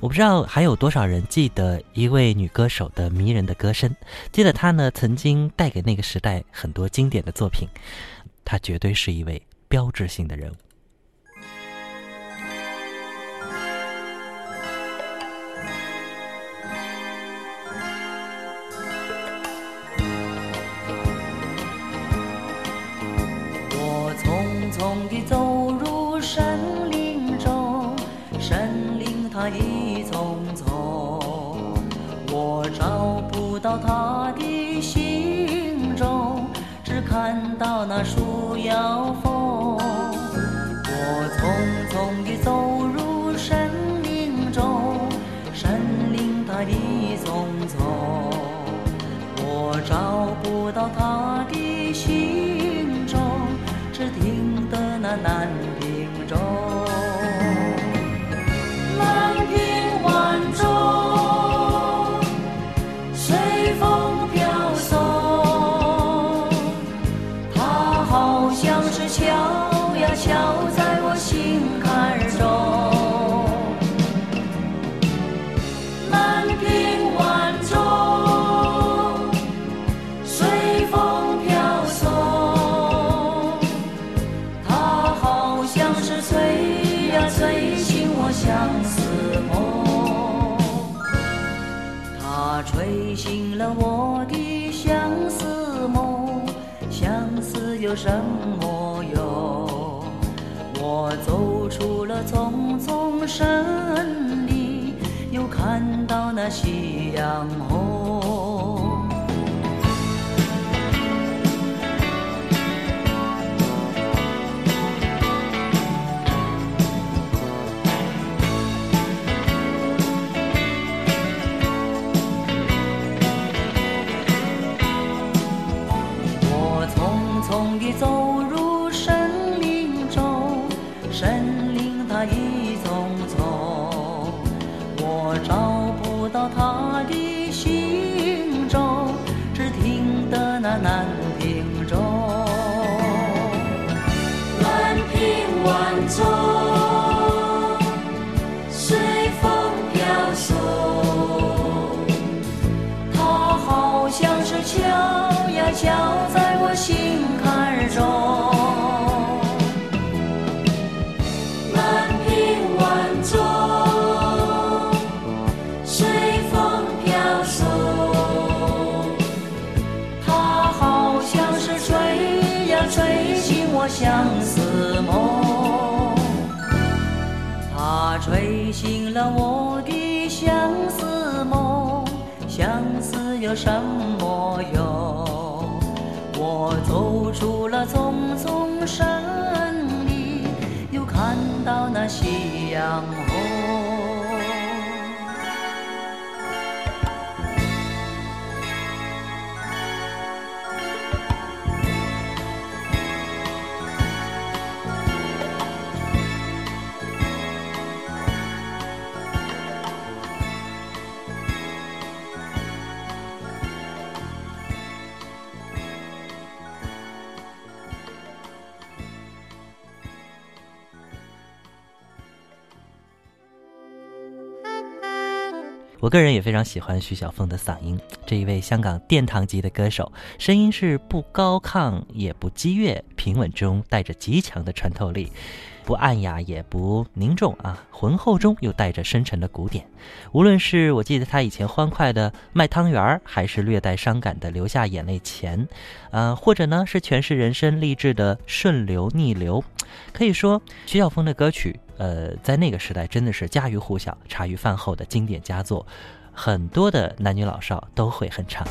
我不知道还有多少人记得一位女歌手的迷人的歌声，记得她呢曾经带给那个时代很多经典的作品，她绝对是一位标志性的人物。找不到他的行踪，只看到那树摇风。我匆匆地走入森林中，森林它一丛丛，我找不到他的行有什么用？我走出了丛丛森林，又看到那夕阳红。森林相思梦。它吹醒了我的相思梦，相思有什么用？我走出了丛丛山林，又看到那夕阳红。我个人也非常喜欢徐小凤的嗓音，这一位香港殿堂级的歌手，声音是不高亢也不激越，平稳中带着极强的穿透力，不暗哑也不凝重啊，浑厚中又带着深沉的古典。无论是我记得他以前欢快的卖汤圆儿，还是略带伤感的流下眼泪前，呃，或者呢是诠释人生励志的顺流逆流，可以说徐小凤的歌曲。呃，在那个时代真的是家喻户晓、茶余饭后的经典佳作，很多的男女老少都会哼唱。